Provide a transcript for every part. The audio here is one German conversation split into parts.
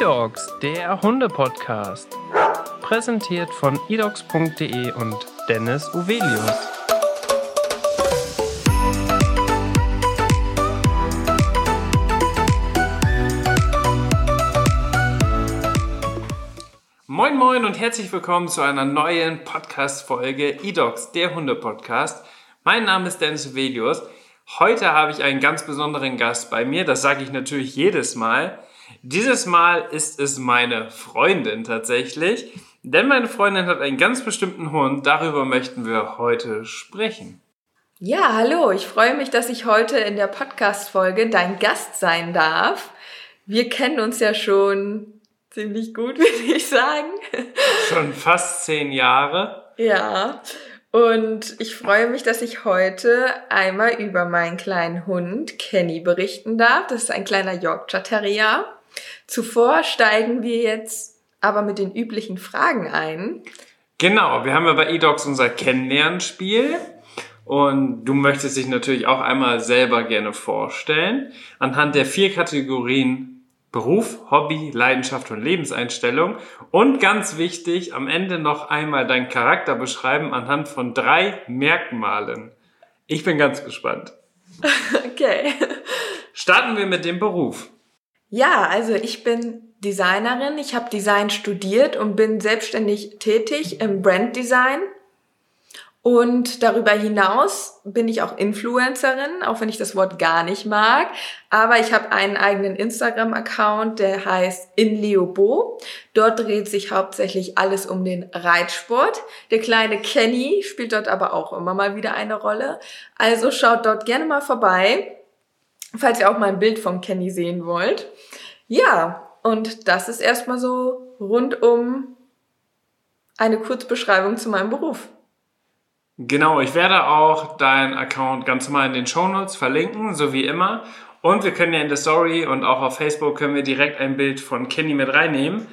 eDogs, der Hunde-Podcast. Präsentiert von edogs.de und Dennis Uvelius. Moin Moin und herzlich willkommen zu einer neuen Podcast-Folge eDogs, der Hunde-Podcast. Mein Name ist Dennis Uvelius. Heute habe ich einen ganz besonderen Gast bei mir, das sage ich natürlich jedes Mal. Dieses Mal ist es meine Freundin tatsächlich, denn meine Freundin hat einen ganz bestimmten Hund. Darüber möchten wir heute sprechen. Ja, hallo, ich freue mich, dass ich heute in der Podcast-Folge dein Gast sein darf. Wir kennen uns ja schon ziemlich gut, würde ich sagen. Schon fast zehn Jahre. Ja, und ich freue mich, dass ich heute einmal über meinen kleinen Hund Kenny berichten darf. Das ist ein kleiner Yorkshire Terrier. Zuvor steigen wir jetzt aber mit den üblichen Fragen ein. Genau, wir haben ja bei eDogs unser Kennenlernspiel. Und du möchtest dich natürlich auch einmal selber gerne vorstellen. Anhand der vier Kategorien Beruf, Hobby, Leidenschaft und Lebenseinstellung. Und ganz wichtig, am Ende noch einmal deinen Charakter beschreiben anhand von drei Merkmalen. Ich bin ganz gespannt. Okay. Starten wir mit dem Beruf. Ja, also ich bin Designerin. Ich habe Design studiert und bin selbstständig tätig im Branddesign. Und darüber hinaus bin ich auch Influencerin, auch wenn ich das Wort gar nicht mag. Aber ich habe einen eigenen Instagram-Account, der heißt InLeobo. Dort dreht sich hauptsächlich alles um den Reitsport. Der kleine Kenny spielt dort aber auch immer mal wieder eine Rolle. Also schaut dort gerne mal vorbei, falls ihr auch mal ein Bild von Kenny sehen wollt. Ja, und das ist erstmal so rund um eine Kurzbeschreibung zu meinem Beruf. Genau, ich werde auch deinen Account ganz normal in den Shownotes verlinken, so wie immer. Und wir können ja in der Story und auch auf Facebook können wir direkt ein Bild von Kenny mit reinnehmen.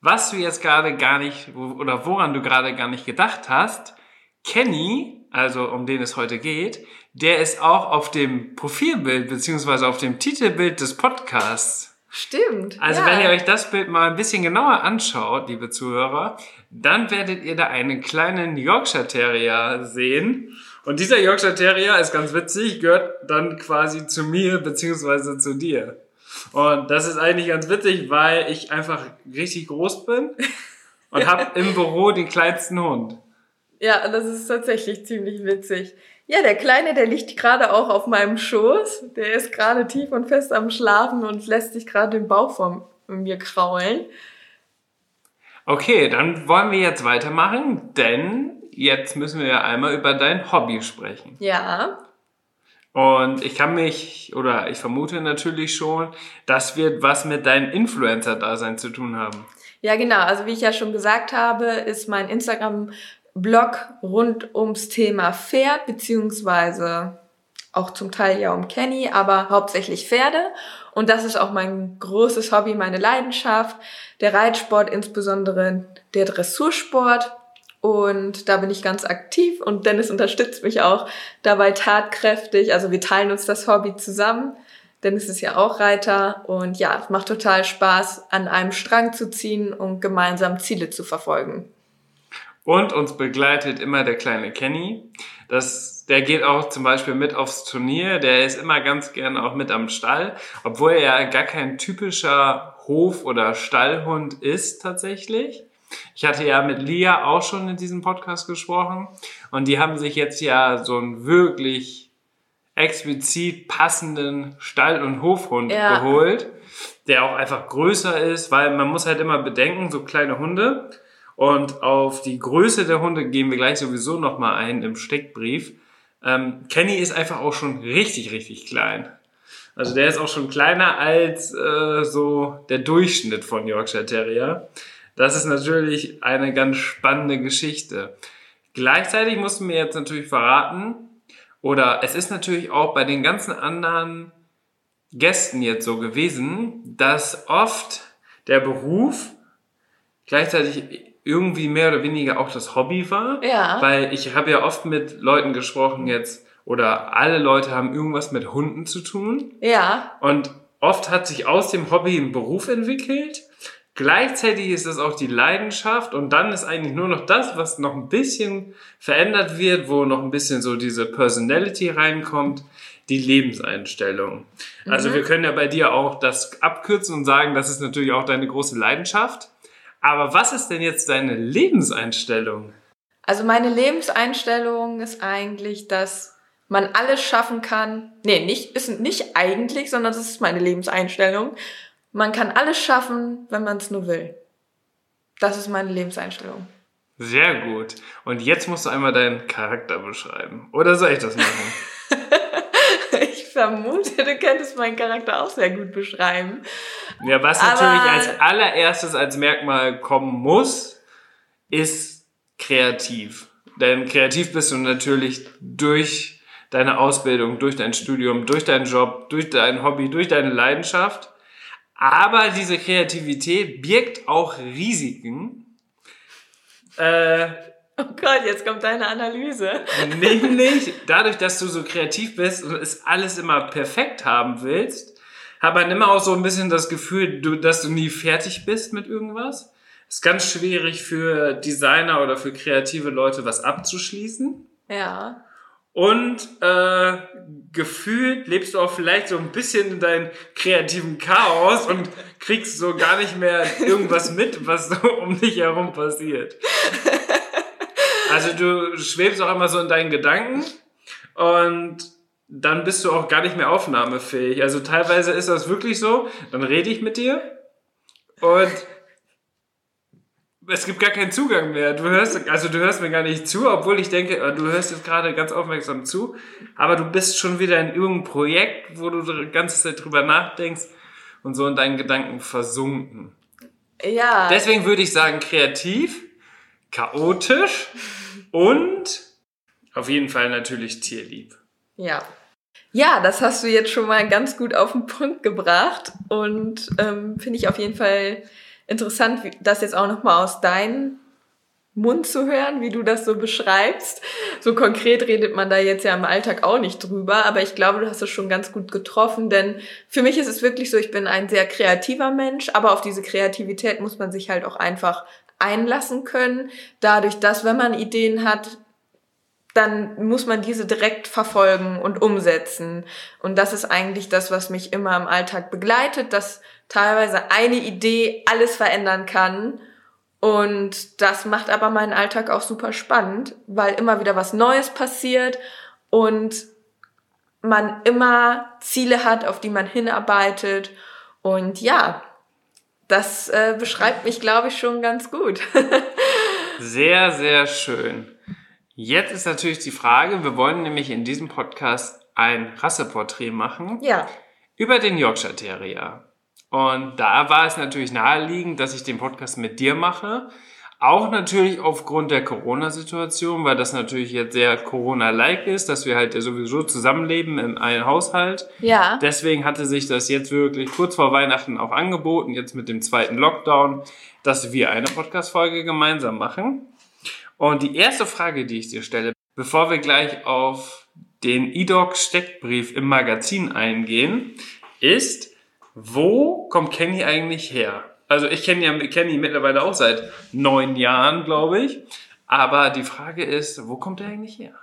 Was du jetzt gerade gar nicht, oder woran du gerade gar nicht gedacht hast, Kenny, also um den es heute geht, der ist auch auf dem Profilbild beziehungsweise auf dem Titelbild des Podcasts. Stimmt. Also ja. wenn ihr euch das Bild mal ein bisschen genauer anschaut, liebe Zuhörer, dann werdet ihr da einen kleinen Yorkshire Terrier sehen. Und dieser Yorkshire Terrier ist ganz witzig, gehört dann quasi zu mir beziehungsweise zu dir. Und das ist eigentlich ganz witzig, weil ich einfach richtig groß bin und habe im Büro den kleinsten Hund. Ja, das ist tatsächlich ziemlich witzig. Ja, der Kleine, der liegt gerade auch auf meinem Schoß. Der ist gerade tief und fest am Schlafen und lässt sich gerade den Bauch von mir kraulen. Okay, dann wollen wir jetzt weitermachen, denn jetzt müssen wir einmal über dein Hobby sprechen. Ja. Und ich kann mich, oder ich vermute natürlich schon, das wird was mit deinem Influencer-Dasein zu tun haben. Ja, genau. Also wie ich ja schon gesagt habe, ist mein Instagram-Blog rund ums Thema Pferd, beziehungsweise auch zum Teil ja um Kenny, aber hauptsächlich Pferde. Und das ist auch mein großes Hobby, meine Leidenschaft. Der Reitsport, insbesondere der Dressursport. Und da bin ich ganz aktiv und Dennis unterstützt mich auch dabei tatkräftig. Also wir teilen uns das Hobby zusammen. Dennis ist ja auch Reiter und ja, es macht total Spaß, an einem Strang zu ziehen und gemeinsam Ziele zu verfolgen. Und uns begleitet immer der kleine Kenny. Das, der geht auch zum Beispiel mit aufs Turnier. Der ist immer ganz gerne auch mit am Stall, obwohl er ja gar kein typischer Hof- oder Stallhund ist tatsächlich. Ich hatte ja mit Lia auch schon in diesem Podcast gesprochen und die haben sich jetzt ja so einen wirklich explizit passenden Stall- und Hofhund ja. geholt, der auch einfach größer ist, weil man muss halt immer bedenken, so kleine Hunde und auf die Größe der Hunde gehen wir gleich sowieso nochmal ein im Steckbrief. Ähm, Kenny ist einfach auch schon richtig, richtig klein. Also der ist auch schon kleiner als äh, so der Durchschnitt von Yorkshire Terrier. Das ist natürlich eine ganz spannende Geschichte. Gleichzeitig mussten wir jetzt natürlich verraten, oder es ist natürlich auch bei den ganzen anderen Gästen jetzt so gewesen, dass oft der Beruf gleichzeitig irgendwie mehr oder weniger auch das Hobby war. Ja. Weil ich habe ja oft mit Leuten gesprochen jetzt, oder alle Leute haben irgendwas mit Hunden zu tun. Ja. Und oft hat sich aus dem Hobby ein Beruf entwickelt. Gleichzeitig ist es auch die Leidenschaft und dann ist eigentlich nur noch das, was noch ein bisschen verändert wird, wo noch ein bisschen so diese Personality reinkommt, die Lebenseinstellung. Also Mhm. wir können ja bei dir auch das abkürzen und sagen, das ist natürlich auch deine große Leidenschaft. Aber was ist denn jetzt deine Lebenseinstellung? Also meine Lebenseinstellung ist eigentlich, dass man alles schaffen kann. Nee, nicht, ist nicht eigentlich, sondern das ist meine Lebenseinstellung. Man kann alles schaffen, wenn man es nur will. Das ist meine Lebenseinstellung. Sehr gut. Und jetzt musst du einmal deinen Charakter beschreiben. Oder soll ich das machen? Ich vermute, du könntest meinen Charakter auch sehr gut beschreiben. Ja, was Aber- natürlich als allererstes als Merkmal kommen muss, ist kreativ. Denn kreativ bist du natürlich durch deine Ausbildung, durch dein Studium, durch deinen Job, durch dein Hobby, durch deine Leidenschaft. Aber diese Kreativität birgt auch Risiken. Äh, Oh Gott, jetzt kommt deine Analyse. Nämlich, dadurch, dass du so kreativ bist und es alles immer perfekt haben willst, hat man immer auch so ein bisschen das Gefühl, dass du nie fertig bist mit irgendwas. Ist ganz schwierig für Designer oder für kreative Leute, was abzuschließen. Ja. Und äh, gefühlt lebst du auch vielleicht so ein bisschen in deinem kreativen Chaos und kriegst so gar nicht mehr irgendwas mit, was so um dich herum passiert. Also du schwebst auch immer so in deinen Gedanken und dann bist du auch gar nicht mehr aufnahmefähig. Also teilweise ist das wirklich so, dann rede ich mit dir und es gibt gar keinen Zugang mehr. Du hörst, also du hörst mir gar nicht zu, obwohl ich denke, äh, du hörst jetzt gerade ganz aufmerksam zu, aber du bist schon wieder in irgendeinem Projekt, wo du die ganze Zeit drüber nachdenkst und so in deinen Gedanken versunken. Ja. Deswegen würde ich sagen, kreativ, chaotisch und auf jeden Fall natürlich tierlieb. Ja. Ja, das hast du jetzt schon mal ganz gut auf den Punkt gebracht und ähm, finde ich auf jeden Fall interessant, das jetzt auch nochmal aus deinem Mund zu hören, wie du das so beschreibst. So konkret redet man da jetzt ja im Alltag auch nicht drüber, aber ich glaube, du hast es schon ganz gut getroffen, denn für mich ist es wirklich so, ich bin ein sehr kreativer Mensch, aber auf diese Kreativität muss man sich halt auch einfach einlassen können, dadurch, dass wenn man Ideen hat, dann muss man diese direkt verfolgen und umsetzen. Und das ist eigentlich das, was mich immer im Alltag begleitet, dass teilweise eine Idee alles verändern kann. Und das macht aber meinen Alltag auch super spannend, weil immer wieder was Neues passiert und man immer Ziele hat, auf die man hinarbeitet. Und ja, das äh, beschreibt mich, glaube ich, schon ganz gut. Sehr, sehr schön. Jetzt ist natürlich die Frage, wir wollen nämlich in diesem Podcast ein Rasseporträt machen ja. über den Yorkshire Terrier. Und da war es natürlich naheliegend, dass ich den Podcast mit dir mache. Auch natürlich aufgrund der Corona-Situation, weil das natürlich jetzt sehr Corona-like ist, dass wir halt ja sowieso zusammenleben in einem Haushalt. Ja. Deswegen hatte sich das jetzt wirklich kurz vor Weihnachten auch angeboten, jetzt mit dem zweiten Lockdown, dass wir eine Podcast-Folge gemeinsam machen. Und die erste Frage, die ich dir stelle, bevor wir gleich auf den E-Doc-Steckbrief im Magazin eingehen, ist, wo kommt Kenny eigentlich her? Also ich kenne ja Kenny mittlerweile auch seit neun Jahren, glaube ich. Aber die Frage ist, wo kommt er eigentlich her?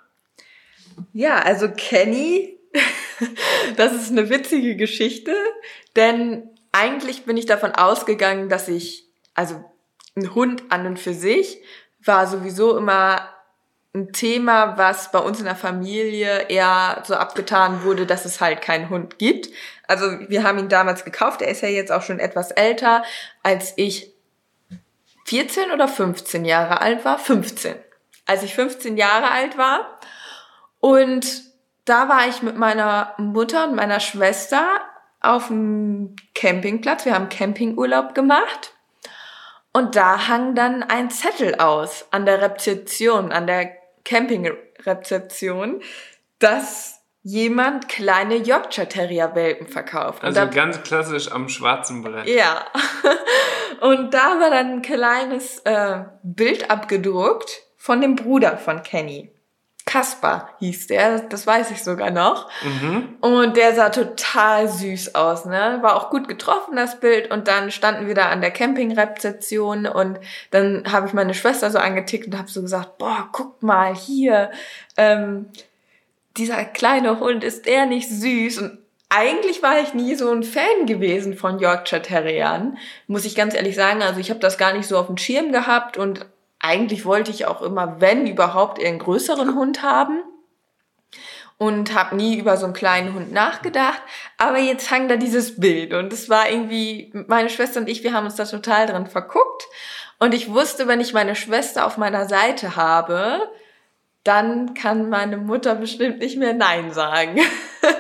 Ja, also Kenny, das ist eine witzige Geschichte, denn eigentlich bin ich davon ausgegangen, dass ich, also ein Hund an und für sich war sowieso immer ein Thema, was bei uns in der Familie eher so abgetan wurde, dass es halt keinen Hund gibt. Also wir haben ihn damals gekauft, er ist ja jetzt auch schon etwas älter, als ich 14 oder 15 Jahre alt war. 15. Als ich 15 Jahre alt war. Und da war ich mit meiner Mutter und meiner Schwester auf dem Campingplatz. Wir haben Campingurlaub gemacht. Und da hang dann ein Zettel aus an der Rezeption, an der Campingrezeption, dass jemand kleine Yorkshire Terrier Welpen verkauft. Also da ganz klassisch am schwarzen Brett. ja. Und da war dann ein kleines äh, Bild abgedruckt von dem Bruder von Kenny. Kaspar hieß der, das weiß ich sogar noch. Und der sah total süß aus, ne? War auch gut getroffen, das Bild. Und dann standen wir da an der Campingrezeption und dann habe ich meine Schwester so angetickt und habe so gesagt, boah, guck mal hier, ähm, dieser kleine Hund, ist der nicht süß? Und eigentlich war ich nie so ein Fan gewesen von Yorkshire Terriern, muss ich ganz ehrlich sagen. Also ich habe das gar nicht so auf dem Schirm gehabt und eigentlich wollte ich auch immer, wenn überhaupt, eher einen größeren Hund haben und habe nie über so einen kleinen Hund nachgedacht. Aber jetzt hang da dieses Bild und es war irgendwie, meine Schwester und ich, wir haben uns da total drin verguckt. Und ich wusste, wenn ich meine Schwester auf meiner Seite habe, dann kann meine Mutter bestimmt nicht mehr Nein sagen.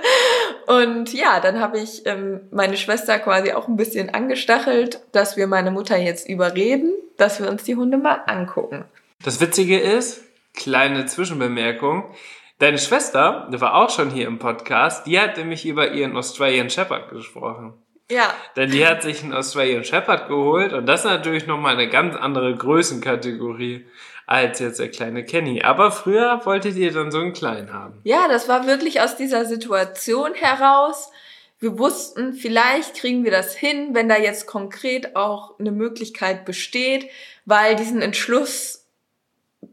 und ja, dann habe ich ähm, meine Schwester quasi auch ein bisschen angestachelt, dass wir meine Mutter jetzt überreden, dass wir uns die Hunde mal angucken. Das Witzige ist, kleine Zwischenbemerkung, deine Schwester, die war auch schon hier im Podcast, die hat nämlich über ihren Australian Shepherd gesprochen. Ja, Denn die hat sich einen Australian Shepherd geholt und das ist natürlich nochmal eine ganz andere Größenkategorie als jetzt der kleine Kenny. Aber früher wolltet ihr dann so einen kleinen haben. ja, das war wirklich aus dieser Situation heraus. Wir wussten, vielleicht kriegen wir das hin, wenn da jetzt konkret auch eine Möglichkeit besteht, weil diesen Entschluss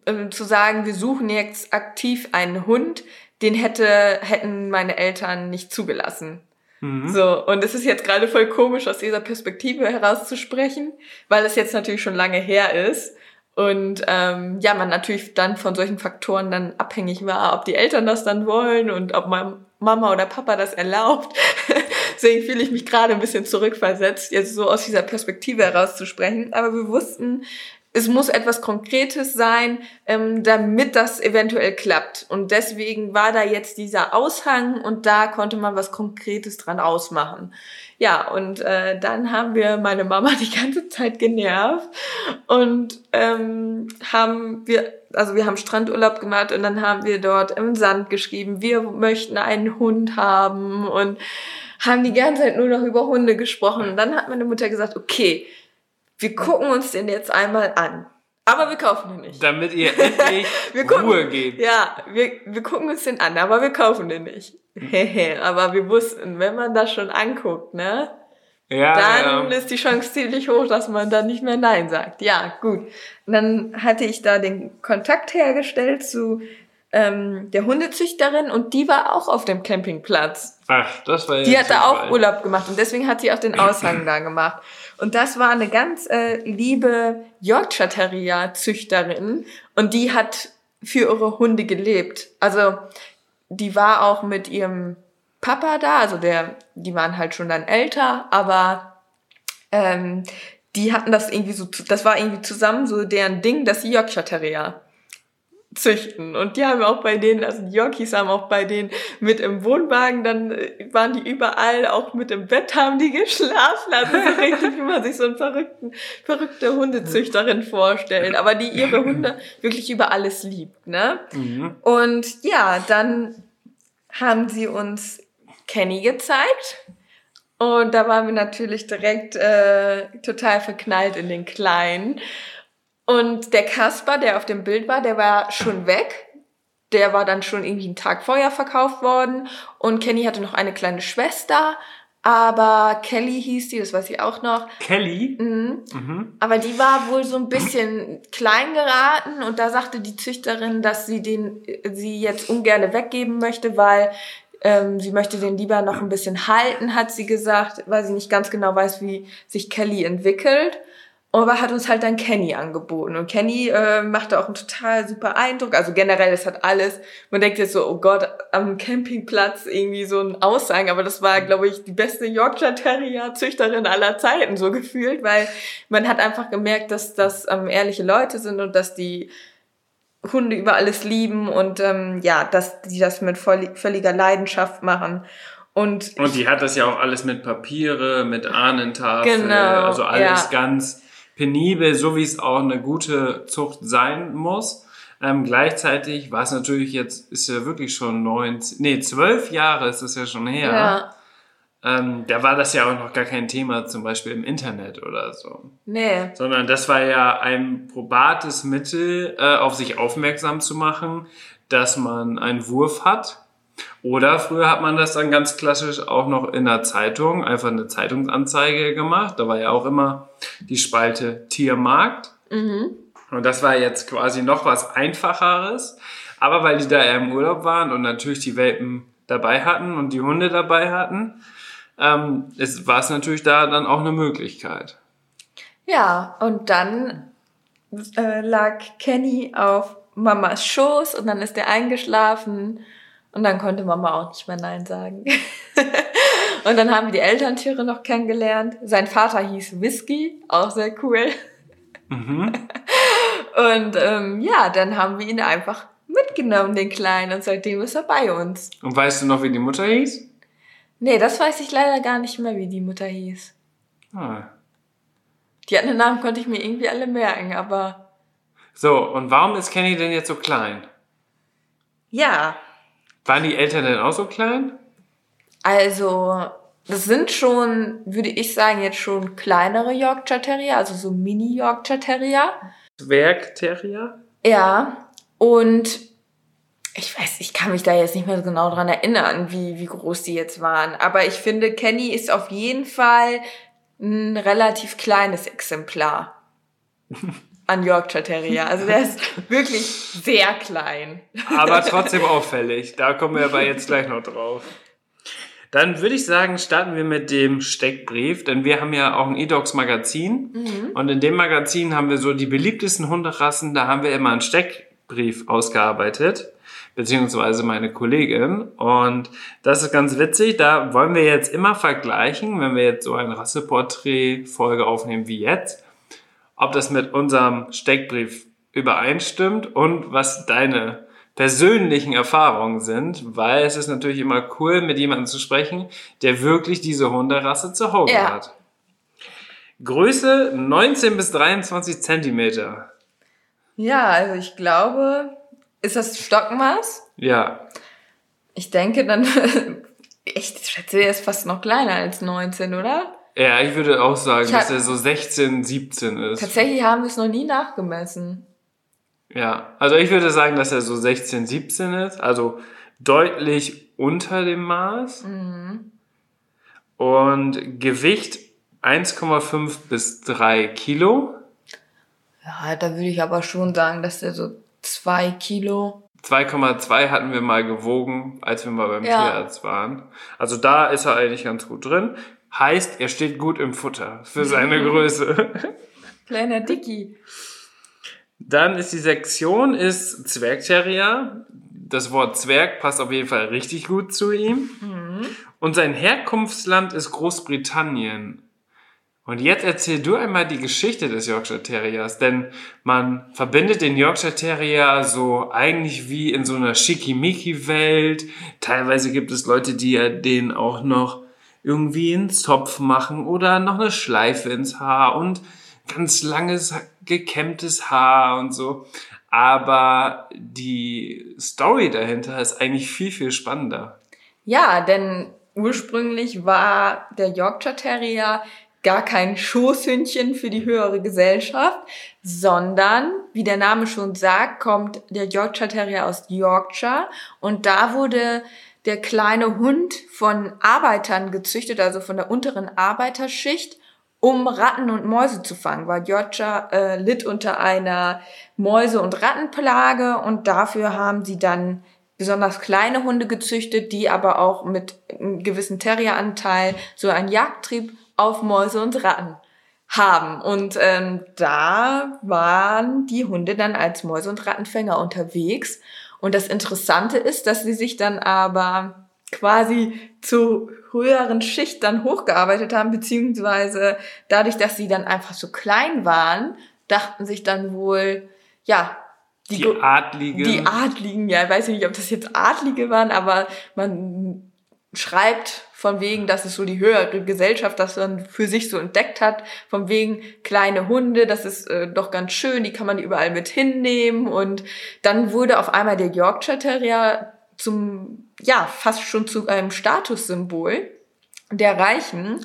ähm, zu sagen, wir suchen jetzt aktiv einen Hund, den hätte, hätten meine Eltern nicht zugelassen. So, und es ist jetzt gerade voll komisch, aus dieser Perspektive herauszusprechen, weil es jetzt natürlich schon lange her ist. Und ähm, ja, man natürlich dann von solchen Faktoren dann abhängig war, ob die Eltern das dann wollen und ob mein Mama oder Papa das erlaubt. Deswegen fühle ich mich gerade ein bisschen zurückversetzt, jetzt so aus dieser Perspektive herauszusprechen. Aber wir wussten, es muss etwas Konkretes sein, ähm, damit das eventuell klappt. Und deswegen war da jetzt dieser Aushang und da konnte man was Konkretes dran ausmachen. Ja, und äh, dann haben wir meine Mama die ganze Zeit genervt und ähm, haben wir, also wir haben Strandurlaub gemacht und dann haben wir dort im Sand geschrieben, wir möchten einen Hund haben und haben die ganze Zeit nur noch über Hunde gesprochen. Und dann hat meine Mutter gesagt, okay, wir gucken uns den jetzt einmal an. Aber wir kaufen den nicht. Damit ihr endlich gucken, Ruhe gebt. Ja, wir, wir gucken uns den an, aber wir kaufen den nicht. Aber wir wussten, wenn man das schon anguckt, ne, Ja, dann ja. ist die Chance ziemlich hoch, dass man dann nicht mehr Nein sagt. Ja, gut. Und dann hatte ich da den Kontakt hergestellt zu ähm, der Hundezüchterin und die war auch auf dem Campingplatz. Ach, das war ja Die hat da auch. Urlaub gemacht und deswegen hat sie auch den Aushang da gemacht. Und das war eine ganz äh, liebe Yorkshire Terrier Züchterin und die hat für ihre Hunde gelebt. Also die war auch mit ihrem Papa da, also der, die waren halt schon dann älter, aber ähm, die hatten das irgendwie so, das war irgendwie zusammen so deren Ding, dass sie Yorkshire Terrier züchten. Und die haben auch bei denen, also die Yorkies haben auch bei denen mit im Wohnwagen, dann äh, waren die überall, auch mit im Bett haben die geschlafen. Also so richtig, wie man sich so eine verrückten, verrückte Hundezüchterin vorstellt. Aber die ihre Hunde wirklich über alles liebt, ne? Mhm. Und ja, dann haben sie uns Kenny gezeigt. Und da waren wir natürlich direkt äh, total verknallt in den Kleinen. Und der Kasper, der auf dem Bild war, der war schon weg. Der war dann schon irgendwie einen Tag vorher verkauft worden. Und Kenny hatte noch eine kleine Schwester. Aber Kelly hieß die, das weiß ich auch noch. Kelly? Mhm. Aber die war wohl so ein bisschen klein geraten und da sagte die Züchterin, dass sie den sie jetzt ungern weggeben möchte, weil ähm, sie möchte den lieber noch ein bisschen halten, hat sie gesagt, weil sie nicht ganz genau weiß, wie sich Kelly entwickelt. Aber hat uns halt dann Kenny angeboten. Und Kenny äh, machte auch einen total super Eindruck. Also generell, es hat alles. Man denkt jetzt so, oh Gott, am Campingplatz irgendwie so ein Aussagen. Aber das war, glaube ich, die beste Yorkshire Terrier Züchterin aller Zeiten so gefühlt, weil man hat einfach gemerkt, dass das ähm, ehrliche Leute sind und dass die Hunde über alles lieben und ähm, ja, dass die das mit voll, völliger Leidenschaft machen. Und Und die hat das ja auch alles mit Papiere, mit Ahnentafel, Genau, also alles ja. ganz penibel, so wie es auch eine gute Zucht sein muss. Ähm, gleichzeitig war es natürlich jetzt, ist ja wirklich schon neun, nee, zwölf Jahre ist es ja schon her. ja, Ähm, da war das ja auch noch gar kein Thema, zum Beispiel im Internet oder so. nee, Sondern das war ja ein probates Mittel, äh, auf sich aufmerksam zu machen dass man einen Wurf hat. Oder früher hat man das dann ganz klassisch auch noch in der Zeitung, einfach eine Zeitungsanzeige gemacht. Da war ja auch immer die Spalte Tiermarkt. Mhm. Und das war jetzt quasi noch was Einfacheres. Aber weil die da ja im Urlaub waren und natürlich die Welpen dabei hatten und die Hunde dabei hatten, ähm, es, war es natürlich da dann auch eine Möglichkeit. Ja, und dann äh, lag Kenny auf Mamas Schoß und dann ist er eingeschlafen und dann konnte Mama auch nicht mehr Nein sagen. und dann haben wir die Elterntiere noch kennengelernt. Sein Vater hieß Whisky, auch sehr cool. Mhm. Und ähm, ja, dann haben wir ihn einfach mitgenommen, den Kleinen, und seitdem ist er bei uns. Und weißt du noch, wie die Mutter hieß? Nee, das weiß ich leider gar nicht mehr, wie die Mutter hieß. Ah. Die anderen Namen konnte ich mir irgendwie alle merken, aber So, und warum ist Kenny denn jetzt so klein? ja, Waren die Eltern denn auch so klein? also das sind schon, würde ich sagen, jetzt schon kleinere Yorkshire Terrier, also so Mini Yorkshire Terrier. Zwergterrier? Ja, und ich weiß, ich kann mich da jetzt nicht mehr so genau dran erinnern, wie, wie groß die jetzt waren. Aber ich finde, Kenny ist auf jeden Fall ein relativ kleines Exemplar an Yorkshire Terrier. Also der ist wirklich sehr klein. Aber trotzdem auffällig. Da kommen wir aber jetzt gleich noch drauf. Dann würde ich sagen, starten wir mit dem Steckbrief, denn wir haben ja auch ein eDogs Magazin und in dem Magazin haben wir so die beliebtesten Hunderassen, da haben wir immer einen Steckbrief ausgearbeitet, beziehungsweise meine Kollegin und das ist ganz witzig, da wollen wir jetzt immer vergleichen, wenn wir jetzt so ein Rasseporträt-Folge aufnehmen wie jetzt, ob das mit unserem Steckbrief übereinstimmt und was deine persönlichen Erfahrungen sind, weil es ist natürlich immer cool, mit jemandem zu sprechen, der wirklich diese Hunderasse zu Hause Ja. hat. Größe 19 bis 23 Zentimeter. Ja, also ich glaube, ist das Stockmaß? Ja, Ich denke dann, ich schätze, er ist fast noch kleiner als 19, oder? Ja, ich würde auch sagen, hab- dass er so 16, 17 ist. Tatsächlich haben wir es noch nie nachgemessen. Ja, also ich würde sagen, dass er so 16, 17 ist, also deutlich unter dem Maß. Mhm. Und Gewicht 1,5 bis 3 Kilo. Ja, da würde ich aber schon sagen, dass der so zwei Kilo. 2,2 hatten wir mal gewogen, als wir mal beim Ja. Tierarzt waren. Also da ist er eigentlich ganz gut drin. Heißt, er steht gut im Futter für seine Größe. Kleiner Dicky. Dann ist die Sektion ist Zwergterrier. Das Wort Zwerg passt auf jeden Fall richtig gut zu ihm. Und sein Herkunftsland ist Großbritannien. Und jetzt erzähl du einmal die Geschichte des Yorkshire Terriers, denn man verbindet den Yorkshire Terrier so eigentlich wie in so einer Schickimicki-Welt. Teilweise gibt es Leute, die ja den auch noch irgendwie einen Zopf machen oder noch eine Schleife ins Haar und ganz langes, gekämmtes Haar und so. Aber die Story dahinter ist eigentlich viel, viel spannender. Ja, denn ursprünglich war der Yorkshire Terrier gar kein Schoßhündchen für die höhere Gesellschaft, sondern, wie der Name schon sagt, kommt der Yorkshire Terrier aus Yorkshire und da wurde der kleine Hund von Arbeitern gezüchtet, also von der unteren Arbeiterschicht, um Ratten und Mäuse zu fangen, weil Yorkshire äh, litt unter einer Mäuse- und Rattenplage und dafür haben sie dann besonders kleine Hunde gezüchtet, die aber auch mit einem gewissen Terrieranteil so einen Jagdtrieb auf Mäuse und Ratten haben. Und ähm, da waren die Hunde dann als Mäuse- und Rattenfänger unterwegs. Und das Interessante ist, dass sie sich dann aber quasi zu höheren Schicht dann hochgearbeitet haben, beziehungsweise dadurch, dass sie dann einfach so klein waren, dachten sich dann wohl, ja, Die Go- Adligen. die Adligen, ja, ich weiß nicht, ob das jetzt Adlige waren, aber man schreibt von wegen, dass es so die höhere Gesellschaft das dann für sich so entdeckt hat, von wegen kleine Hunde, das ist äh, doch ganz schön, die kann man überall mit hinnehmen und dann wurde auf einmal der Yorkshire Terrier zum, ja, fast schon zu einem Statussymbol der Reichen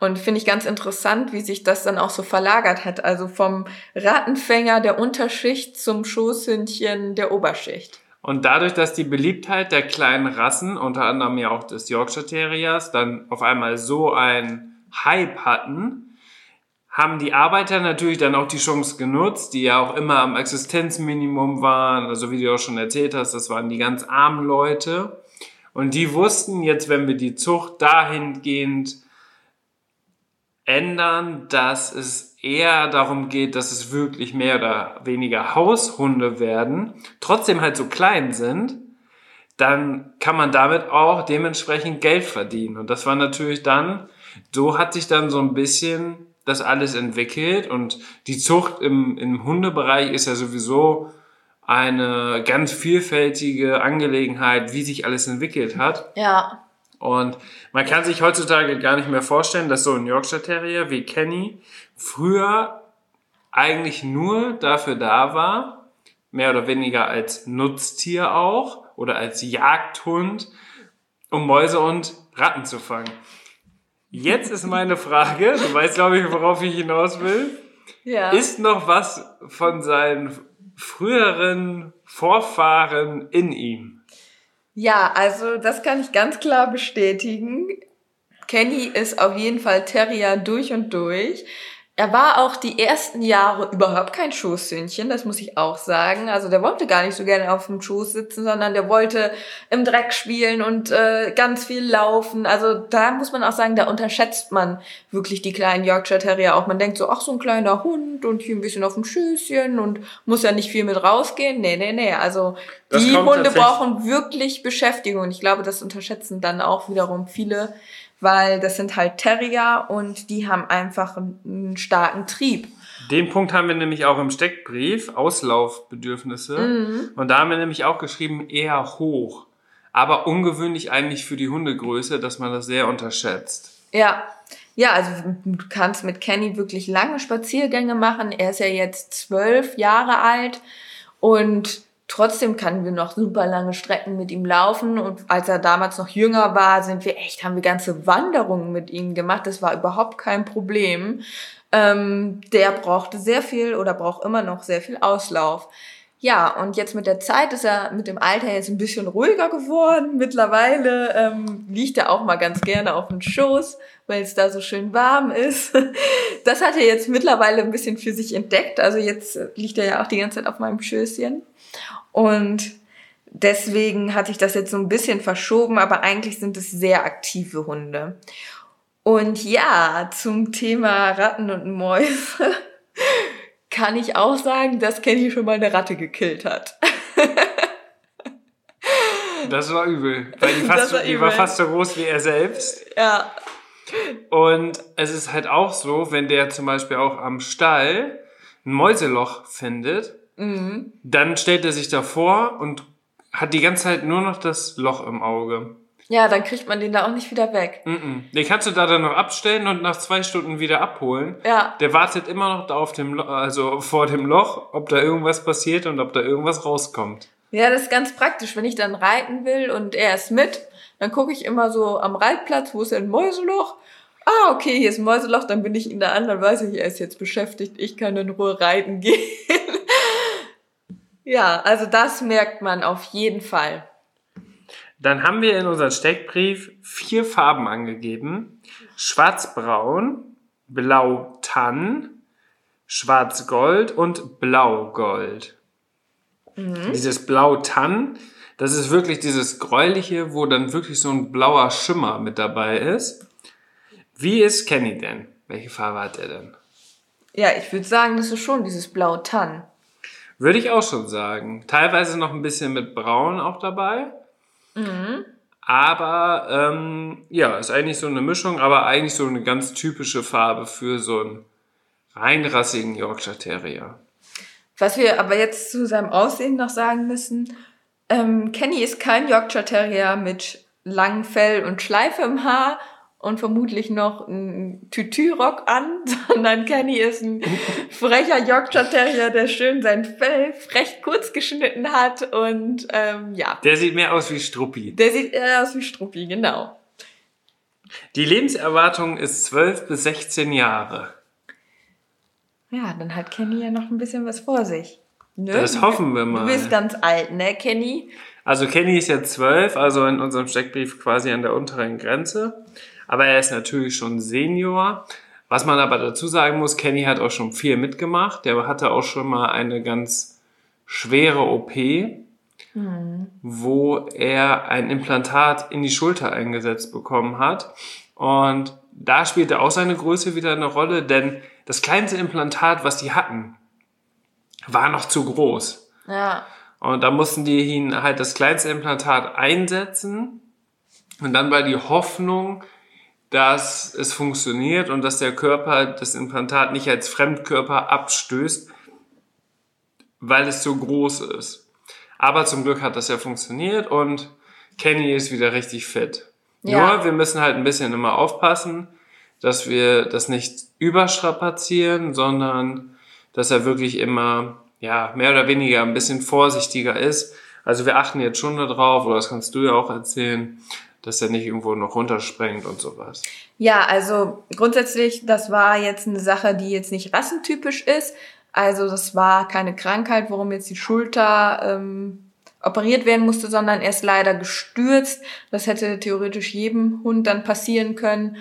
und finde ich ganz interessant, wie sich das dann auch so verlagert hat. Also vom Rattenfänger der Unterschicht zum Schoßhündchen der Oberschicht. Und dadurch, dass die Beliebtheit der kleinen Rassen, unter anderem ja auch des Yorkshire Terriers, dann auf einmal so ein Hype hatten, haben die Arbeiter natürlich dann auch die Chance genutzt, die ja auch immer am Existenzminimum waren. Also wie du auch schon erzählt hast, das waren die ganz armen Leute. Und die wussten jetzt, wenn wir die Zucht dahingehend ändern, dass es eher darum geht, dass es wirklich mehr oder weniger Haushunde werden, trotzdem halt so klein sind, dann kann man damit auch dementsprechend Geld verdienen. Und das war natürlich dann, so hat sich dann so ein bisschen das alles entwickelt und die Zucht im, im Hundebereich ist ja sowieso eine ganz vielfältige Angelegenheit, wie sich alles entwickelt hat. Ja. Und man kann sich heutzutage gar nicht mehr vorstellen, dass so ein Yorkshire Terrier wie Kenny früher eigentlich nur dafür da war, mehr oder weniger als Nutztier auch oder als Jagdhund, um Mäuse und Ratten zu fangen. Jetzt ist meine Frage, du weißt, glaube ich, worauf ich hinaus will. Ja. Ist noch was von seinen früheren Vorfahren in ihm? Ja, also das kann ich ganz klar bestätigen. Kenny ist auf jeden Fall Terrier durch und durch. Er war auch die ersten Jahre überhaupt kein Schoßhündchen, das muss ich auch sagen. Also der wollte gar nicht so gerne auf dem Schoß sitzen, sondern der wollte im Dreck spielen und äh, ganz viel laufen. Also da muss man auch sagen, da unterschätzt man wirklich die kleinen Yorkshire Terrier auch. Man denkt so, ach so ein kleiner Hund und hier ein bisschen auf dem Schößchen und muss ja nicht viel mit rausgehen. Nee, nee, nee. Also Das die Hunde brauchen wirklich Beschäftigung. Und ich glaube, das unterschätzen dann auch wiederum viele, weil das sind halt Terrier und die haben einfach einen, starken Trieb. Den Punkt haben wir nämlich auch im Steckbrief, Auslaufbedürfnisse. Und da haben wir nämlich auch geschrieben, eher hoch. Aber ungewöhnlich eigentlich für die Hundegröße, dass man das sehr unterschätzt. Ja, ja, also du kannst mit Kenny wirklich lange Spaziergänge machen. Er ist ja jetzt zwölf Jahre alt und trotzdem können wir noch super lange Strecken mit ihm laufen. Und als er damals noch jünger war, sind wir echt, haben wir ganze Wanderungen mit ihm gemacht. Das war überhaupt kein Problem. Ähm, der brauchte sehr viel oder braucht immer noch sehr viel Auslauf. Ja, und jetzt mit der Zeit ist er mit dem Alter jetzt ein bisschen ruhiger geworden. Mittlerweile ähm, liegt er auch mal ganz gerne auf dem Schoß, weil es da so schön warm ist. Das hat er jetzt mittlerweile ein bisschen für sich entdeckt. Also jetzt liegt er ja auch die ganze Zeit auf meinem Schößchen. Und deswegen hat sich das jetzt so ein bisschen verschoben, aber eigentlich sind es sehr aktive Hunde. Und ja, zum Thema Ratten und Mäuse kann ich auch sagen, dass Kenny schon mal eine Ratte gekillt hat. Das war übel, weil die, fast, war die war übel. fast so groß wie er selbst. Ja. Und es ist halt auch so, wenn der zum Beispiel auch am Stall ein Mäuseloch findet, Mhm. dann stellt er sich davor und hat die ganze Zeit nur noch das Loch im Auge. Ja, dann kriegt man den da auch nicht wieder weg. Mhm. Den kannst du da dann noch abstellen und nach zwei Stunden wieder abholen. Ja. Der wartet immer noch da auf dem Lo also vor dem Loch, ob da irgendwas passiert und ob da irgendwas rauskommt. Ja, das ist ganz praktisch. Wenn ich dann reiten will und er ist mit, dann gucke ich immer so am Reitplatz, wo ist denn ein Mäuseloch? Ah, okay, hier ist ein Mäuseloch, dann bin ich in der anderen, weiß ich, er ist jetzt beschäftigt, ich kann in Ruhe reiten gehen. ja, also das merkt man auf jeden Fall. Dann haben wir in unserem Steckbrief vier Farben angegeben. Schwarz-Braun, Blau-Tann, Schwarz-Gold und Blau-Gold. Dieses Blau-Tann, das ist wirklich dieses gräuliche, wo dann wirklich so ein blauer Schimmer mit dabei ist. Wie ist Kenny denn? Welche Farbe hat er denn? Ja, ich würde sagen, das ist schon dieses Blau-Tann. Würde ich auch schon sagen. Teilweise noch ein bisschen mit Braun auch dabei. Aber ähm, ja, ist eigentlich so eine Mischung, aber eigentlich so eine ganz typische Farbe für so einen reinrassigen Yorkshire Terrier. Was wir aber jetzt zu seinem Aussehen noch sagen müssen, ähm, Kenny ist kein Yorkshire Terrier mit langem Fell und Schleife im Haar und vermutlich noch ein Tütü-Rock an, sondern Kenny ist ein frecher Yorkshire Terrier, der schön sein Fell frech kurz geschnitten hat und ähm, ja, Der sieht mehr aus wie Struppi. der sieht eher aus wie Struppi, genau. Die Lebenserwartung ist 12 bis 16 Jahre. Ja, dann hat Kenny ja noch ein bisschen was vor sich. Ne? Das hoffen wir mal. Du bist ganz alt, ne, Kenny? Also Kenny ist jetzt zwölf, also in unserem Steckbrief quasi an der unteren Grenze. Aber er ist natürlich schon Senior. Was man aber dazu sagen muss, Kenny hat auch schon viel mitgemacht. Der hatte auch schon mal eine ganz schwere OP, wo er ein Implantat in die Schulter eingesetzt bekommen hat. Und da spielte auch seine Größe wieder eine Rolle, denn das kleinste Implantat, was die hatten, war noch zu groß. Ja. Und da mussten die ihn halt das kleinste Implantat einsetzen. Und dann war die Hoffnung, dass es funktioniert und dass der Körper das Implantat nicht als Fremdkörper abstößt, weil es so groß ist. Aber zum Glück hat das ja funktioniert und Kenny ist wieder richtig fit. Ja. Nur, wir müssen halt ein bisschen immer aufpassen, dass wir das nicht überstrapazieren, sondern dass er wirklich immer, ja, mehr oder weniger ein bisschen vorsichtiger ist. Also wir achten jetzt schon darauf, oder das kannst du ja auch erzählen, dass er nicht irgendwo noch runtersprengt und sowas. Ja, also grundsätzlich, das war jetzt eine Sache, die jetzt nicht rassentypisch ist. Also das war keine Krankheit, warum jetzt die Schulter ähm, operiert werden musste, sondern er ist leider gestürzt. Das hätte theoretisch jedem Hund dann passieren können.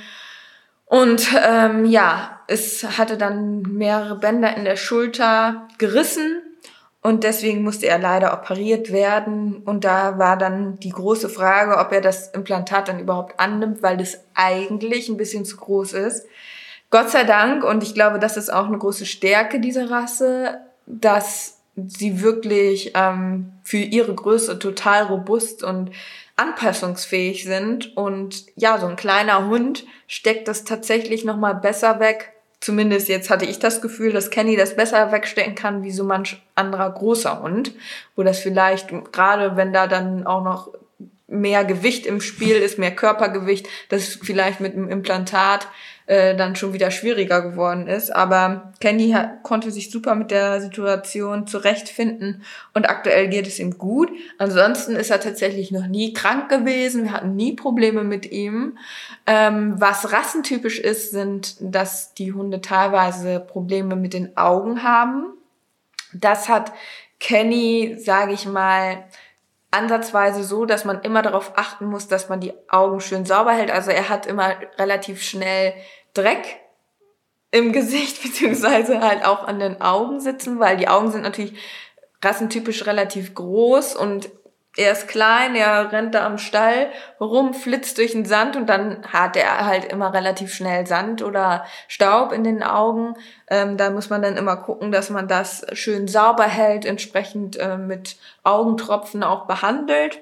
Und ähm, ja, es hatte dann mehrere Bänder in der Schulter gerissen und deswegen musste er leider operiert werden. Und da war dann die große Frage, ob er das Implantat dann überhaupt annimmt, weil das eigentlich ein bisschen zu groß ist. Gott sei Dank, und ich glaube, das ist auch eine große Stärke dieser Rasse, dass sie wirklich ähm, für ihre Größe total robust und anpassungsfähig sind. Und ja, so ein kleiner Hund steckt das tatsächlich nochmal besser weg. Zumindest jetzt hatte ich das Gefühl, dass Kenny das besser wegstecken kann wie so manch anderer großer Hund. Wo das vielleicht, gerade wenn da dann auch noch mehr Gewicht im Spiel ist, mehr Körpergewicht, das vielleicht mit dem Implantat äh, dann schon wieder schwieriger geworden ist. Aber Kenny konnte sich super mit der Situation zurechtfinden und aktuell geht es ihm gut. Ansonsten ist er tatsächlich noch nie krank gewesen. Wir hatten nie Probleme mit ihm. Ähm, was rassentypisch ist, sind, dass die Hunde teilweise Probleme mit den Augen haben. Das hat Kenny, sage ich mal, ansatzweise so, dass man immer darauf achten muss, dass man die Augen schön sauber hält. Also er hat immer relativ schnell Dreck im Gesicht, beziehungsweise halt auch an den Augen sitzen, weil die Augen sind natürlich rassentypisch relativ groß und er ist klein, er rennt da am Stall rum, flitzt durch den Sand und dann hat er halt immer relativ schnell Sand oder Staub in den Augen. Ähm, da muss man dann immer gucken, dass man das schön sauber hält, entsprechend äh, mit Augentropfen auch behandelt.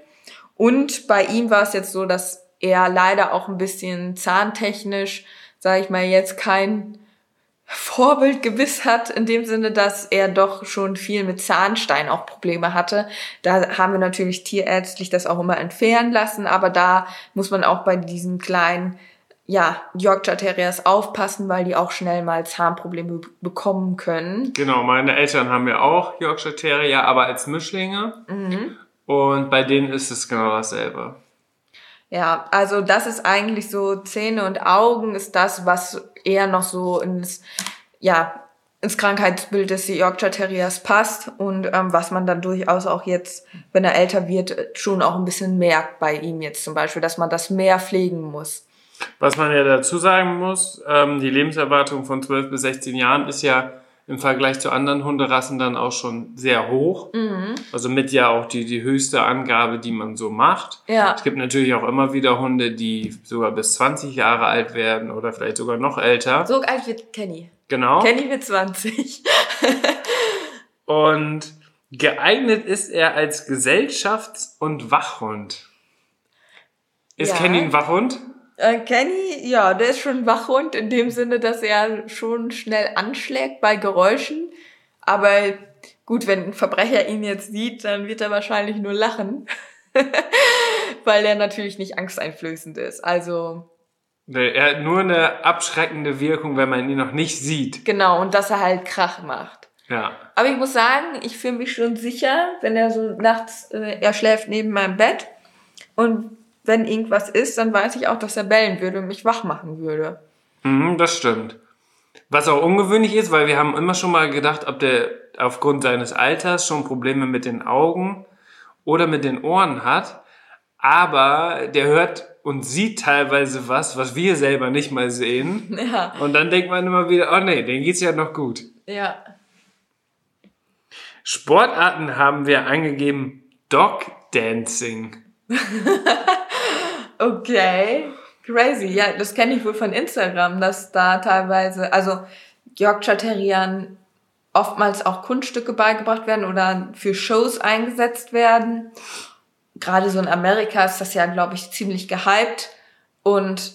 Und bei ihm war es jetzt so, dass er leider auch ein bisschen zahntechnisch, sage ich mal, jetzt kein Vorbildgewiss hat, in dem Sinne, dass er doch schon viel mit Zahnstein auch Probleme hatte. Da haben wir natürlich tierärztlich das auch immer entfernen lassen, aber da muss man auch bei diesen kleinen ja, Yorkshire Terriers aufpassen, weil die auch schnell mal Zahnprobleme bekommen können. Genau, meine Eltern haben ja auch Yorkshire Terrier, aber als Mischlinge. Mhm. Und bei denen ist es genau dasselbe. Ja, also das ist eigentlich so Zähne und Augen ist das, was eher noch so ins, ja, ins Krankheitsbild des Yorkshire Terriers passt und ähm, was man dann durchaus auch jetzt, wenn er älter wird, schon auch ein bisschen merkt bei ihm jetzt zum Beispiel, dass man das mehr pflegen muss. Was man ja dazu sagen muss, ähm, die Lebenserwartung von 12 bis 16 Jahren ist ja im Vergleich zu anderen Hunderassen dann auch schon sehr hoch. Mhm. Also mit ja auch die, die höchste Angabe, die man so macht. Ja. Es gibt natürlich auch immer wieder Hunde, die sogar bis 20 Jahre alt werden oder vielleicht sogar noch älter. So alt wird Kenny. Genau. Kenny wird 20. Und geeignet ist er als Gesellschafts- und Wachhund. Ist Ja. Kenny ein Wachhund? Äh, Kenny, ja, der ist schon ein Wachhund in dem Sinne, dass er schon schnell anschlägt bei Geräuschen. Aber gut, wenn ein Verbrecher ihn jetzt sieht, dann wird er wahrscheinlich nur lachen. Weil er natürlich nicht angsteinflößend ist. Also, Nee, Er hat nur eine abschreckende Wirkung, wenn man ihn noch nicht sieht. genau, und dass er halt Krach macht. Ja. Aber ich muss sagen, ich fühle mich schon sicher, wenn er so nachts, äh, er schläft neben meinem Bett. Und wenn irgendwas ist, dann weiß ich auch, dass er bellen würde und mich wach machen würde. Mhm, das stimmt. Was auch ungewöhnlich ist, weil wir haben immer schon mal gedacht, ob der aufgrund seines Alters schon Probleme mit den Augen oder mit den Ohren hat. Aber der hört und sieht teilweise was, was wir selber nicht mal sehen. Ja. Und dann denkt man immer wieder, oh nee, denen geht's ja noch gut. Ja. Sportarten haben wir angegeben Dog Dancing. Okay. Crazy. Ja, das kenne ich wohl von Instagram, dass da teilweise, also Yorkshire Terriern oftmals auch Kunststücke beigebracht werden oder für Shows eingesetzt werden. Gerade so in Amerika ist das ja, glaube ich, ziemlich gehypt. Und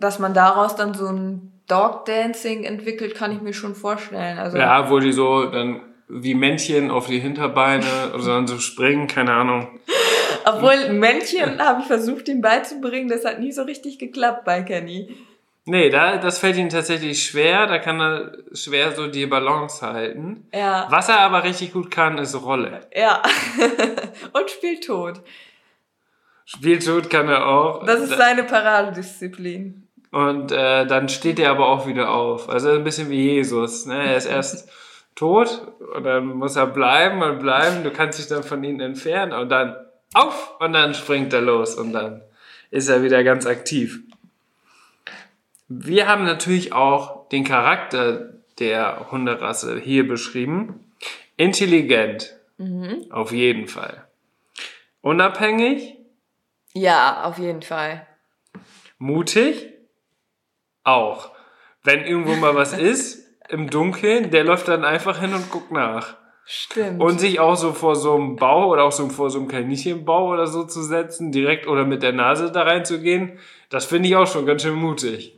dass man daraus dann so ein Dog Dancing entwickelt, kann ich mir schon vorstellen. Also Ja, wo die so dann wie Männchen auf die Hinterbeine oder dann so springen, keine Ahnung. Obwohl Männchen habe ich versucht, ihm beizubringen, das hat nie so richtig geklappt bei Kenny. Nee, da, das fällt ihm tatsächlich schwer. Da kann er schwer so die Balance halten. Ja. Was er aber richtig gut kann, ist Rolle. Ja. Und spielt tot. Spieltod kann er auch. Das ist seine Paradedisziplin. Und äh, dann steht er aber auch wieder auf. Also ein bisschen wie Jesus. Ne? Er ist erst tot und dann muss er bleiben und bleiben. Du kannst dich dann von ihm entfernen und dann auf und dann springt er los und dann ist er wieder ganz aktiv. Wir haben natürlich auch den Charakter der Hunderasse hier beschrieben. Intelligent. Auf jeden Fall. Unabhängig, Ja, auf jeden Fall. mutig, auch. Wenn irgendwo mal was ist, im Dunkeln, der läuft dann einfach hin und guckt nach. Stimmt. Und sich auch so vor so einem Bau oder auch so vor so einem Kaninchenbau oder so zu setzen, direkt oder mit der Nase da reinzugehen, das finde ich auch schon ganz schön mutig.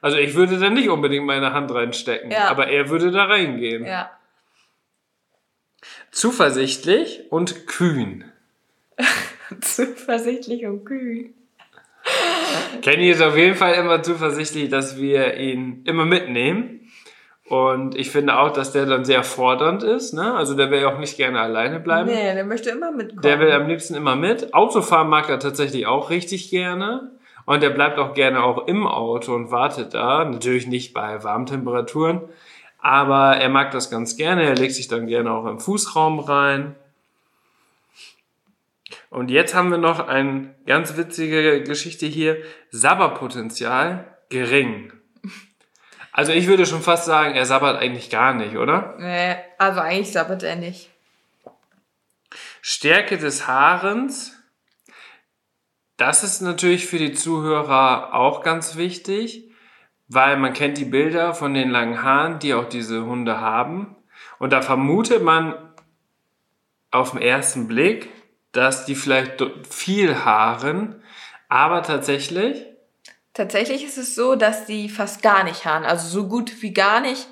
Also ich würde da nicht unbedingt meine Hand reinstecken, Ja. aber er würde da reingehen. ja. Zuversichtlich und kühn. Zuversichtlich und kühl. Kenny ist auf jeden Fall immer zuversichtlich, dass wir ihn immer mitnehmen. Und ich finde auch, dass der dann sehr fordernd ist. Ne? Also der will ja auch nicht gerne alleine bleiben. Nee, der möchte immer mitkommen. Der will am liebsten immer mit. Autofahren mag er tatsächlich auch richtig gerne. Und er bleibt auch gerne auch im Auto und wartet da. Natürlich nicht bei warmen Temperaturen. Aber er mag das ganz gerne. Er legt sich dann gerne auch im Fußraum rein. Und jetzt haben wir noch eine ganz witzige Geschichte hier. Sabberpotenzial gering. Also ich würde schon fast sagen, er sabbert eigentlich gar nicht, oder? nee, also eigentlich sabbert er nicht. Stärke des Haarens. Das ist natürlich für die Zuhörer auch ganz wichtig, weil man kennt die Bilder von den langen Haaren, die auch diese Hunde haben. Und da vermutet man auf den ersten Blick, dass die vielleicht viel haaren, aber tatsächlich, Tatsächlich ist es so, dass die fast gar nicht haaren. Also so gut wie gar nicht.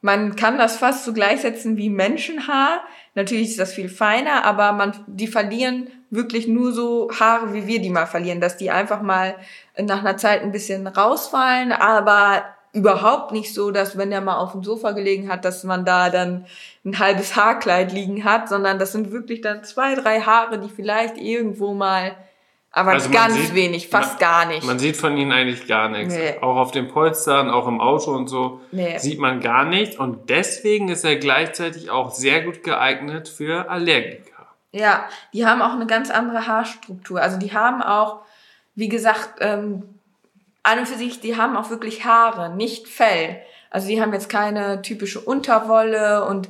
Man kann das fast so gleichsetzen wie Menschenhaar. Natürlich ist das viel feiner, aber man, die verlieren wirklich nur so Haare, wie wir die mal verlieren, dass die einfach mal nach einer Zeit ein bisschen rausfallen, aber überhaupt nicht so, dass wenn der mal auf dem Sofa gelegen hat, dass man da dann ein halbes Haarkleid liegen hat, sondern das sind wirklich dann zwei, drei Haare, die vielleicht irgendwo mal, aber Also ganz sieht- wenig, fast man- gar nicht. man sieht von ihnen eigentlich gar nichts. Nee. Auch auf den Polstern, auch im Auto und so Nee. sieht man gar nichts. Und deswegen ist er gleichzeitig auch sehr gut geeignet für Allergiker. Ja, die haben auch eine ganz andere Haarstruktur. Also die haben auch, wie gesagt, ähm, an und für sich, die haben auch wirklich Haare, nicht Fell. Also die haben jetzt keine typische Unterwolle und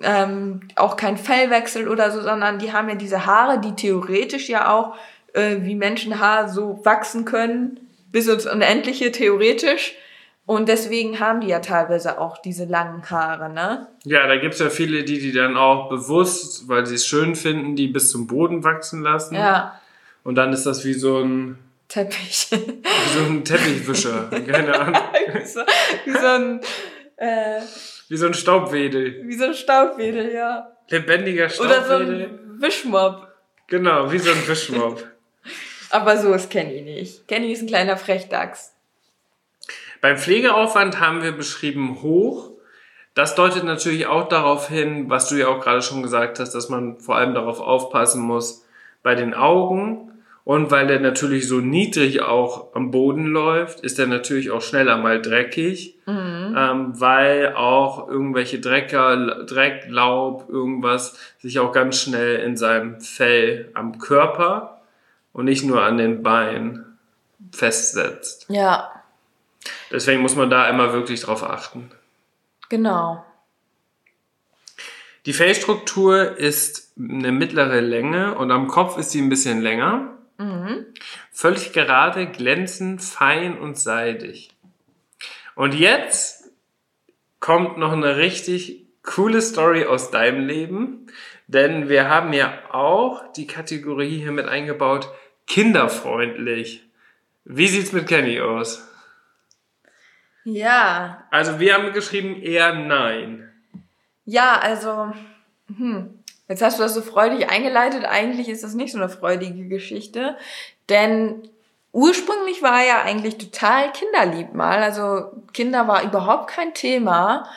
ähm, auch kein Fellwechsel oder so, sondern die haben ja diese Haare, die theoretisch ja auch äh, wie Menschenhaar so wachsen können, bis ins Unendliche theoretisch. Und deswegen haben die ja teilweise auch diese langen Haare, ne? Ja, da gibt's ja viele, die die dann auch bewusst, weil sie es schön finden, die bis zum Boden wachsen lassen. Ja, Und dann ist das wie so ein, Teppich. wie so ein Teppichwischer. Keine Ahnung. wie, so, wie so ein äh, Wie so ein Staubwedel. wie so ein Staubwedel, ja. Lebendiger Oder so Staubwedel. ein Wischmopp. Genau, wie so ein Wischmopp. Aber so ist Kenny nicht. Kenny ist ein kleiner Frechdachs. Beim Pflegeaufwand haben wir beschrieben hoch. Das deutet natürlich auch darauf hin, was du ja auch gerade schon gesagt hast, dass man vor allem darauf aufpassen muss bei den Augen Und weil der natürlich so niedrig auch am Boden läuft, ist er natürlich auch schneller mal dreckig, mhm. Ähm, weil auch irgendwelche Drecker, Dreck, Laub, irgendwas sich auch ganz schnell in seinem Fell am Körper und nicht nur an den Beinen festsetzt. Ja. Deswegen muss man da immer wirklich drauf achten. Genau. Die Fellstruktur ist eine mittlere Länge und am Kopf ist sie ein bisschen länger. Mhm. Völlig gerade, glänzend, fein und seidig. Und jetzt kommt noch eine richtig coole Story aus deinem Leben, denn wir haben ja auch die Kategorie hier mit eingebaut, kinderfreundlich. Wie sieht's mit Kenny aus? Ja. Also wir haben geschrieben eher nein. Ja, also, hm, jetzt hast du das so freudig eingeleitet. Eigentlich ist das nicht so eine freudige Geschichte, denn ursprünglich war er ja eigentlich total kinderlieb mal. Also Kinder war überhaupt kein Thema.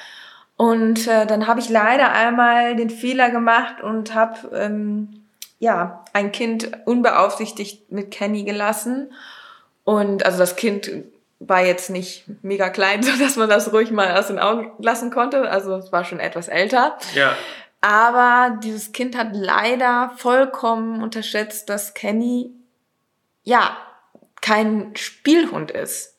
Und äh, dann habe ich leider einmal den Fehler gemacht und habe ähm, ja ein Kind unbeaufsichtigt mit Kenny gelassen. Und also das Kind war jetzt nicht mega klein, so dass man das ruhig mal aus den Augen lassen konnte. Also es war schon etwas älter. Ja. Aber dieses Kind hat leider vollkommen unterschätzt, dass Kenny ja kein Spielhund ist.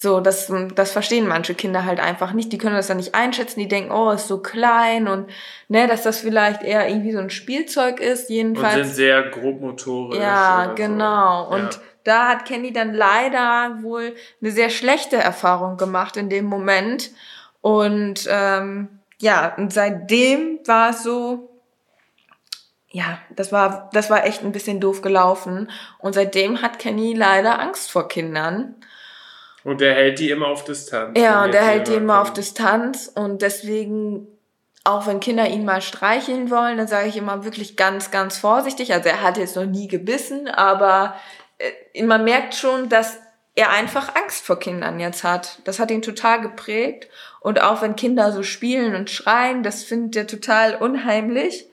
So, das, das verstehen manche Kinder halt einfach nicht. Die können das dann nicht einschätzen. Die denken, oh, ist so klein und ne, dass das vielleicht eher irgendwie so ein Spielzeug ist. Jedenfalls. Und sind sehr grobmotorisch. Ja, genau. So. Und ja. da hat Kenny dann leider wohl eine sehr schlechte Erfahrung gemacht in dem Moment. Und ähm, ja, und seitdem war es so, ja, das war, das war echt ein bisschen doof gelaufen. Und seitdem hat Kenny leider Angst vor Kindern. Und er hält die immer auf Distanz. Ja, und er hält die immer auf Distanz. Und deswegen, auch wenn Kinder ihn mal streicheln wollen, dann sage ich immer wirklich ganz, ganz vorsichtig. Also er hat jetzt noch nie gebissen, aber äh, man merkt schon, dass er einfach Angst vor Kindern jetzt hat. Das hat ihn total geprägt. Und auch wenn Kinder so spielen und schreien, das findet er total unheimlich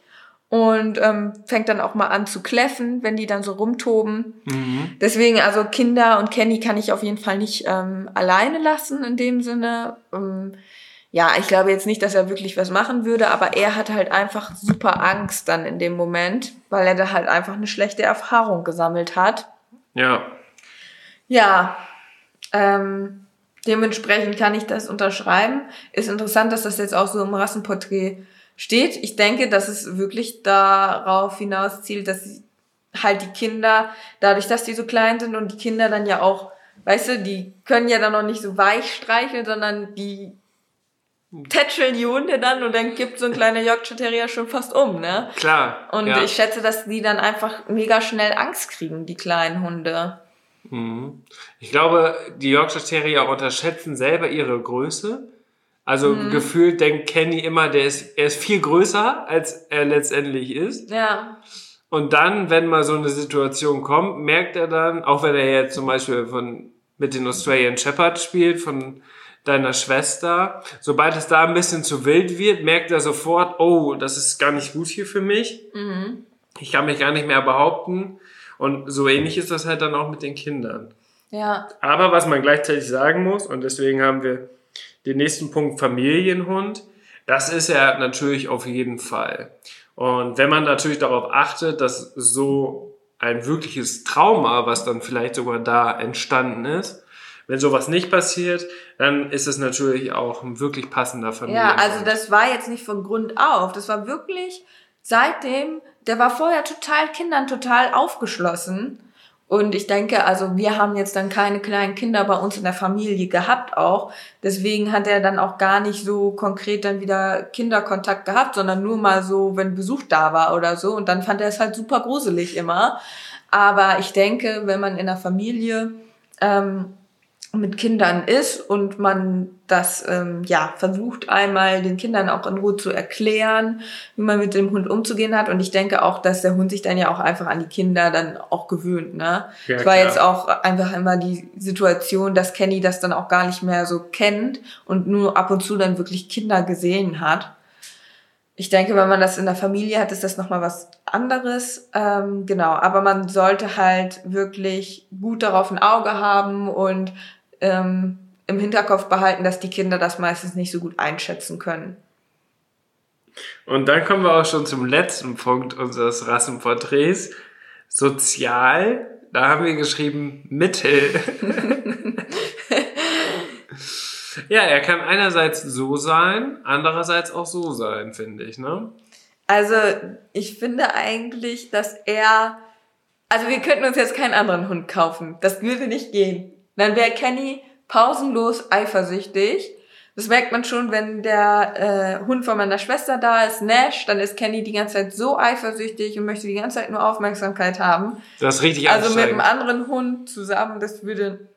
und ähm, fängt dann auch mal an zu kläffen, wenn die dann so rumtoben. Mhm. Deswegen, also Kinder und Kenny kann ich auf jeden Fall nicht ähm, alleine lassen in dem Sinne. Ähm, ja, ich glaube jetzt nicht, dass er wirklich was machen würde, aber er hat halt einfach super Angst dann in dem Moment, weil er da halt einfach eine schlechte Erfahrung gesammelt hat. Ja. Ja. Ähm, dementsprechend kann ich das unterschreiben. Ist interessant, dass das jetzt auch so im Rassenporträt steht. Ich denke, dass es wirklich darauf hinaus zielt, dass halt die Kinder, dadurch, dass die so klein sind und die Kinder dann ja auch, weißt du, die können ja dann noch nicht so weich streicheln, sondern die tätscheln die Hunde dann und dann gibt so ein kleiner Yorkshire Terrier schon fast um, ne? Klar. Und ja. ich schätze, dass die dann einfach mega schnell Angst kriegen, die kleinen Hunde. Mhm. Ich glaube, die Yorkshire Terrier unterschätzen selber ihre Größe also mhm. gefühlt denkt Kenny immer, der ist, er ist viel größer, als er letztendlich ist. Ja. Und dann, wenn mal so eine Situation kommt, merkt er dann, auch wenn er jetzt zum Beispiel von, mit den Australian Shepherd spielt, von deiner Schwester, sobald es da ein bisschen zu wild wird, merkt er sofort, oh, das ist gar nicht gut hier für mich. Mhm. Ich kann mich gar nicht mehr behaupten. Und so ähnlich ist das halt dann auch mit den Kindern. Ja. Aber was man gleichzeitig sagen muss, und deswegen haben wir den nächsten Punkt Familienhund. Das ist er natürlich auf jeden Fall. Und wenn man natürlich darauf achtet, dass so ein wirkliches Trauma, was dann vielleicht sogar da entstanden ist, wenn sowas nicht passiert, dann ist es natürlich auch ein wirklich passender Familienhund. Ja, also das war jetzt nicht von Grund auf. Das war wirklich seitdem, der war vorher total Kindern total aufgeschlossen. Und ich denke, also wir haben jetzt dann keine kleinen Kinder bei uns in der Familie gehabt auch. Deswegen hat er dann auch gar nicht so konkret dann wieder Kinderkontakt gehabt, sondern nur mal so, wenn Besuch da war oder so. Und dann fand er es halt super gruselig immer. Aber ich denke, wenn man in der Familie ähm, mit Kindern ist und man das ähm, ja versucht einmal den Kindern auch in Ruhe zu erklären, wie man mit dem Hund umzugehen hat und ich denke auch, dass der Hund sich dann ja auch einfach an die Kinder dann auch gewöhnt, ne? Ja, es war klar. jetzt auch einfach immer die Situation, dass Kenny das dann auch gar nicht mehr so kennt und nur ab und zu dann wirklich Kinder gesehen hat. ich denke, wenn man das in der Familie hat, ist das nochmal was anderes. Ähm, genau, aber man sollte halt wirklich gut darauf ein Auge haben und ähm, im Hinterkopf behalten, dass die Kinder das meistens nicht so gut einschätzen können. Und dann kommen wir auch schon zum letzten Punkt unseres Rassenporträts. Sozial, da haben wir geschrieben Mittel. ja, er kann einerseits so sein, andererseits auch so sein, finde ich, ne? Also, ich finde eigentlich, dass er, also wir könnten uns jetzt keinen anderen Hund kaufen. Das würde nicht gehen. Dann wäre Kenny pausenlos eifersüchtig. Das merkt man schon, wenn der äh, Hund von meiner Schwester da ist, Nash, dann ist Kenny die ganze Zeit so eifersüchtig und möchte die ganze Zeit nur Aufmerksamkeit haben. Das ist richtig Also mit einem anderen Hund zusammen, das würde,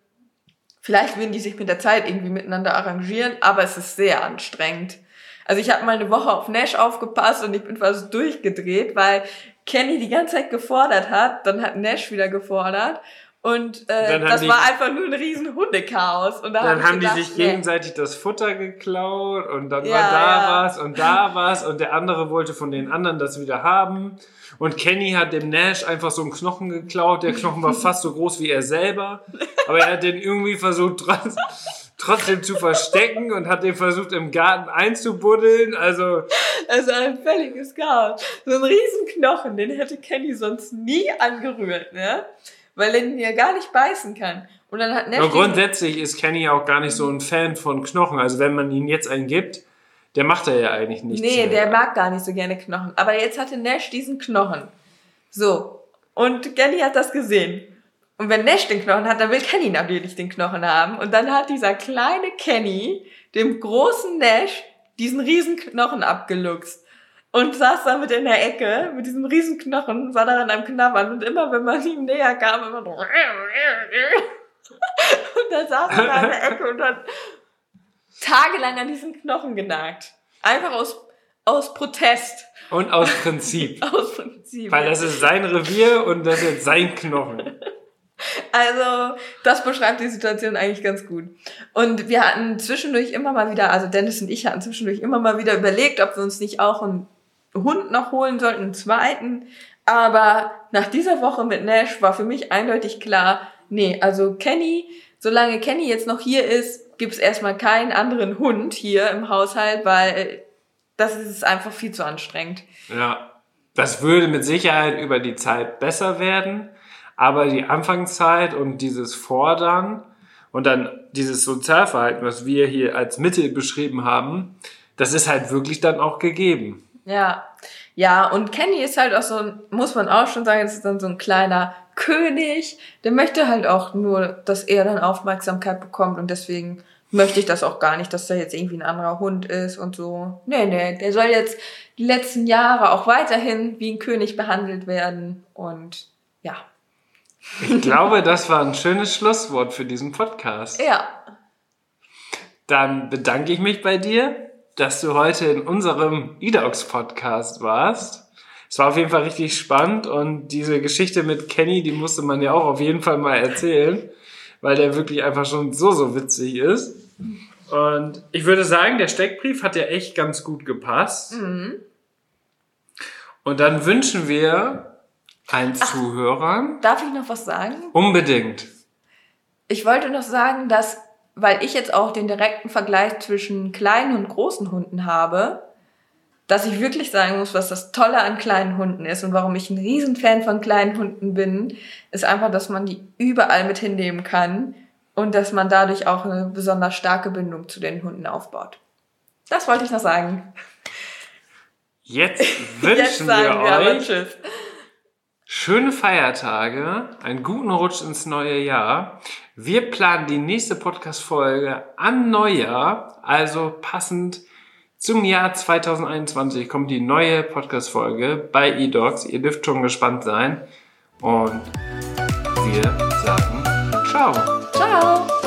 vielleicht würden die sich mit der Zeit irgendwie miteinander arrangieren, aber es ist sehr anstrengend. Also ich habe mal eine Woche auf Nash aufgepasst und ich bin fast durchgedreht, weil Kenny die ganze Zeit gefordert hat, dann hat Nash wieder gefordert und äh, das die, war einfach nur ein riesen Hundechaos. Und da dann hab haben gedacht, die sich gegenseitig das Futter geklaut und dann ja, war da ja. was und da was und der andere wollte von den anderen das wieder haben. Und Kenny hat dem Nash einfach so einen Knochen geklaut. Der Knochen war fast so groß wie er selber. Aber er hat den irgendwie versucht trotzdem zu verstecken und hat den versucht im Garten einzubuddeln. Also. Also ein völliges Chaos. So ein riesen Knochen, den hätte Kenny sonst nie angerührt, ne? Weil er ihn ja gar nicht beißen kann. Und dann hat Nash Aber grundsätzlich ist Kenny auch gar nicht so ein Fan von Knochen. Also wenn man ihn jetzt einen gibt, der macht er ja eigentlich nicht. Nee, der mag gar nicht so gerne Knochen. Aber jetzt hatte Nash diesen Knochen. So. Und Kenny hat das gesehen. Und wenn Nash den Knochen hat, dann will Kenny natürlich den Knochen haben. Und dann hat dieser kleine Kenny dem großen Nash diesen riesen Knochen abgeluchst und saß damit in der Ecke mit diesem riesen Knochen, war daran am Knabbern und immer, wenn man ihm näher kam, immer so und dann saß er da in der Ecke und hat tagelang an diesem Knochen genagt. Einfach aus, aus Protest. Und aus Prinzip. aus Prinzip. Weil das ist sein Revier und das ist sein Knochen. Also, das beschreibt die Situation eigentlich ganz gut. Und wir hatten zwischendurch immer mal wieder, also Dennis und ich hatten zwischendurch immer mal wieder überlegt, ob wir uns nicht auch ein Hund noch holen sollten, einen zweiten. Aber nach dieser Woche mit Nash war für mich eindeutig klar, nee, also Kenny, solange Kenny jetzt noch hier ist, gibt's erstmal keinen anderen Hund hier im Haushalt, weil das ist einfach viel zu anstrengend. Ja, das würde mit Sicherheit über die Zeit besser werden, aber die Anfangszeit und dieses Fordern und dann dieses Sozialverhalten, was wir hier als Mittel beschrieben haben, das ist halt wirklich dann auch gegeben. Ja, ja, und Kenny ist halt auch so, ein, muss man auch schon sagen, ist dann so ein kleiner König. Der möchte halt auch nur, dass er dann Aufmerksamkeit bekommt und deswegen möchte ich das auch gar nicht, dass da jetzt irgendwie ein anderer Hund ist und so. Nee, nee, der soll jetzt die letzten Jahre auch weiterhin wie ein König behandelt werden und ja. Ich glaube, das war ein schönes Schlusswort für diesen Podcast. Ja. Dann bedanke ich mich bei dir dass du heute in unserem eDogs Podcast warst. Es war auf jeden Fall richtig spannend und diese Geschichte mit Kenny, die musste man ja auch auf jeden Fall mal erzählen, weil der wirklich einfach schon so, so witzig ist. Und ich würde sagen, der Steckbrief hat ja echt ganz gut gepasst. Mhm. Und dann wünschen wir allen Ach, Zuhörern. Darf ich noch was sagen? Unbedingt. Ich wollte noch sagen, dass weil ich jetzt auch den direkten Vergleich zwischen kleinen und großen Hunden habe, dass ich wirklich sagen muss, was das Tolle an kleinen Hunden ist und warum ich ein Riesenfan von kleinen Hunden bin, ist einfach, dass man die überall mit hinnehmen kann und dass man dadurch auch eine besonders starke Bindung zu den Hunden aufbaut. Das wollte ich noch sagen. Jetzt wünschen Jetzt wir, wir euch schöne Feiertage, einen guten Rutsch ins neue Jahr. Wir planen die nächste Podcast-Folge an Neujahr, also passend zum Jahr 2021 kommt die neue Podcast-Folge bei eDogs. Ihr dürft schon gespannt sein. Und wir sagen Ciao. Ciao.